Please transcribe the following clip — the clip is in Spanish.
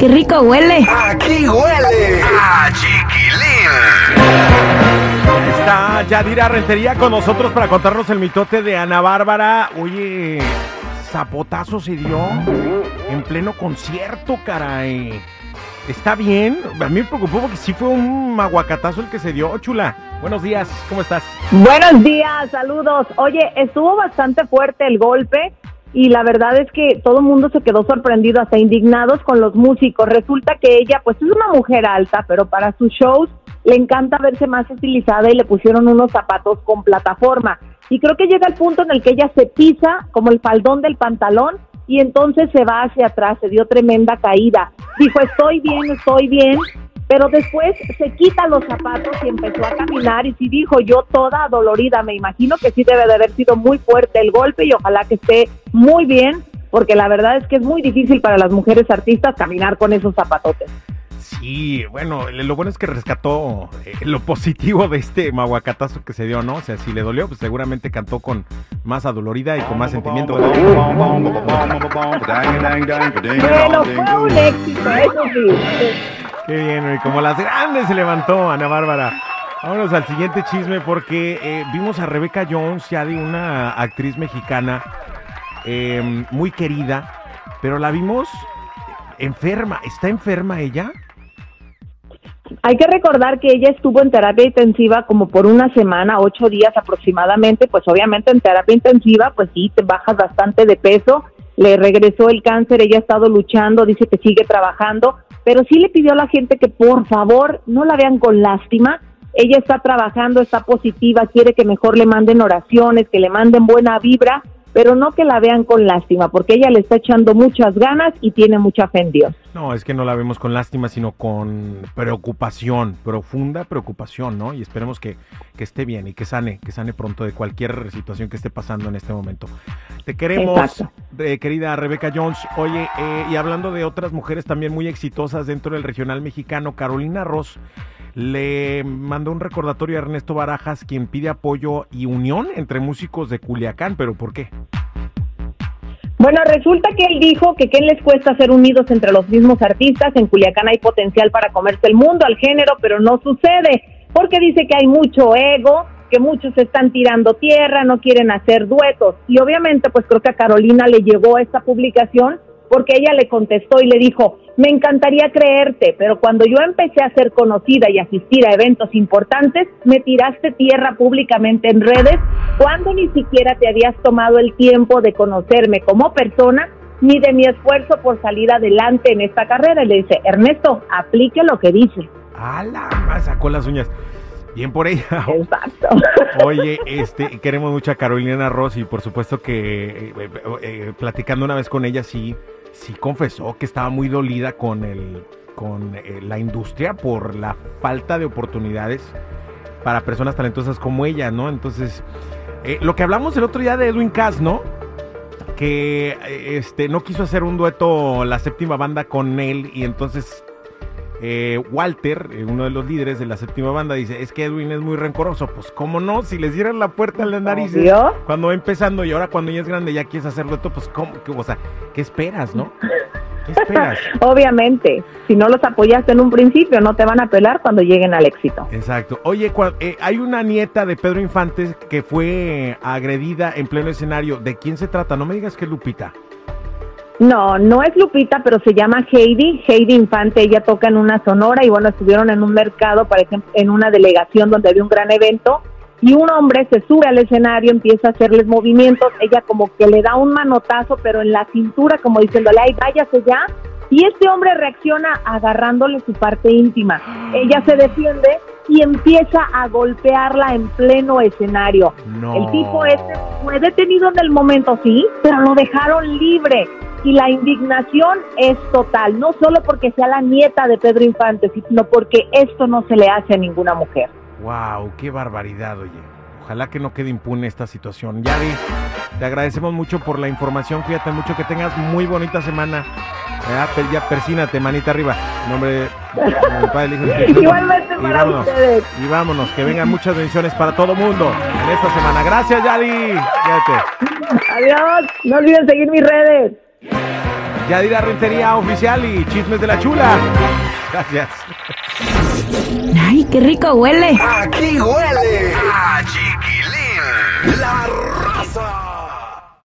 qué rico huele! Aquí huele a chiquilín. Está Yadira Rentería con nosotros para contarnos el mitote de Ana Bárbara. Oye, zapotazo se dio en pleno concierto, caray. ¿Está bien? A mí me preocupó porque sí fue un maguacatazo el que se dio. Chula, buenos días, ¿cómo estás? Buenos días, saludos. Oye, estuvo bastante fuerte el golpe y la verdad es que todo el mundo se quedó sorprendido, hasta indignados con los músicos. Resulta que ella, pues es una mujer alta, pero para sus shows le encanta verse más estilizada y le pusieron unos zapatos con plataforma. Y creo que llega el punto en el que ella se pisa como el faldón del pantalón y entonces se va hacia atrás, se dio tremenda caída. Dijo, estoy bien, estoy bien, pero después se quita los zapatos y empezó a caminar y sí dijo, yo toda dolorida, me imagino que sí debe de haber sido muy fuerte el golpe y ojalá que esté muy bien, porque la verdad es que es muy difícil para las mujeres artistas caminar con esos zapatotes. Sí, bueno, lo bueno es que rescató eh, lo positivo de este mahuacatazo que se dio, ¿no? O sea, si le dolió, pues seguramente cantó con más adolorida y con más sentimiento. Bueno, fue un éxito, eso sí. Qué bien, y como las grandes se levantó Ana Bárbara. Vámonos al siguiente chisme porque eh, vimos a Rebeca Jones, ya de una actriz mexicana eh, muy querida, pero la vimos enferma. ¿Está enferma ella? Hay que recordar que ella estuvo en terapia intensiva como por una semana, ocho días aproximadamente, pues obviamente en terapia intensiva, pues sí, te bajas bastante de peso, le regresó el cáncer, ella ha estado luchando, dice que sigue trabajando, pero sí le pidió a la gente que por favor no la vean con lástima, ella está trabajando, está positiva, quiere que mejor le manden oraciones, que le manden buena vibra, pero no que la vean con lástima, porque ella le está echando muchas ganas y tiene mucha fe en Dios. No, es que no la vemos con lástima, sino con preocupación, profunda preocupación, ¿no? Y esperemos que, que esté bien y que sane, que sane pronto de cualquier situación que esté pasando en este momento. Te queremos, eh, querida Rebeca Jones. Oye, eh, y hablando de otras mujeres también muy exitosas dentro del regional mexicano, Carolina Ross le mandó un recordatorio a Ernesto Barajas, quien pide apoyo y unión entre músicos de Culiacán, pero ¿por qué? Bueno, resulta que él dijo que qué les cuesta ser unidos entre los mismos artistas. En Culiacán hay potencial para comerse el mundo al género, pero no sucede, porque dice que hay mucho ego, que muchos están tirando tierra, no quieren hacer duetos. Y obviamente, pues creo que a Carolina le llegó esta publicación porque ella le contestó y le dijo, me encantaría creerte, pero cuando yo empecé a ser conocida y asistir a eventos importantes, me tiraste tierra públicamente en redes cuando ni siquiera te habías tomado el tiempo de conocerme como persona ni de mi esfuerzo por salir adelante en esta carrera. Y le dice, Ernesto, aplique lo que dice. ¡Hala! Sacó las uñas. Bien por ella. Exacto. Oye, este, queremos mucho a Carolina Ross y por supuesto que eh, eh, eh, platicando una vez con ella sí sí confesó que estaba muy dolida con el con eh, la industria por la falta de oportunidades para personas talentosas como ella, ¿no? Entonces, eh, lo que hablamos el otro día de Edwin Cass, ¿no? Que eh, este no quiso hacer un dueto la séptima banda con él y entonces eh, Walter, eh, uno de los líderes de la séptima banda, dice, es que Edwin es muy rencoroso. Pues cómo no, si les dieran la puerta en las narices cuando va empezando y ahora cuando ella es grande ya quieres hacer dueto, pues cómo, o sea, ¿qué esperas, no? ¿Qué esperas? Obviamente, si no los apoyaste en un principio, no te van a pelar cuando lleguen al éxito. Exacto. Oye, eh, hay una nieta de Pedro Infantes que fue agredida en pleno escenario. ¿De quién se trata? No me digas que es Lupita. No, no es Lupita, pero se llama Heidi, Heidi Infante, ella toca en una sonora y bueno, estuvieron en un mercado, por ejemplo, en una delegación donde había un gran evento y un hombre se sube al escenario, empieza a hacerles movimientos, ella como que le da un manotazo, pero en la cintura, como diciéndole, ay, váyase ya, y este hombre reacciona agarrándole su parte íntima. Ella se defiende y empieza a golpearla en pleno escenario. El tipo este fue detenido en el momento, sí, pero lo dejaron libre y la indignación es total, no solo porque sea la nieta de Pedro Infante, sino porque esto no se le hace a ninguna mujer. ¡Wow! ¡Qué barbaridad, oye! Ojalá que no quede impune esta situación. Yari, te agradecemos mucho por la información, cuídate mucho, que tengas muy bonita semana. Ya, persínate, manita arriba. nombre de Padre, Igualmente para vámonos, ustedes. Y vámonos, que vengan muchas bendiciones para todo mundo en esta semana. Gracias, Yari. Adiós. No olviden seguir mis redes. Yadira Rentería Oficial y Chismes de la Chula. Gracias. Ay, qué rico huele. Aquí huele a chiquilín. La raza.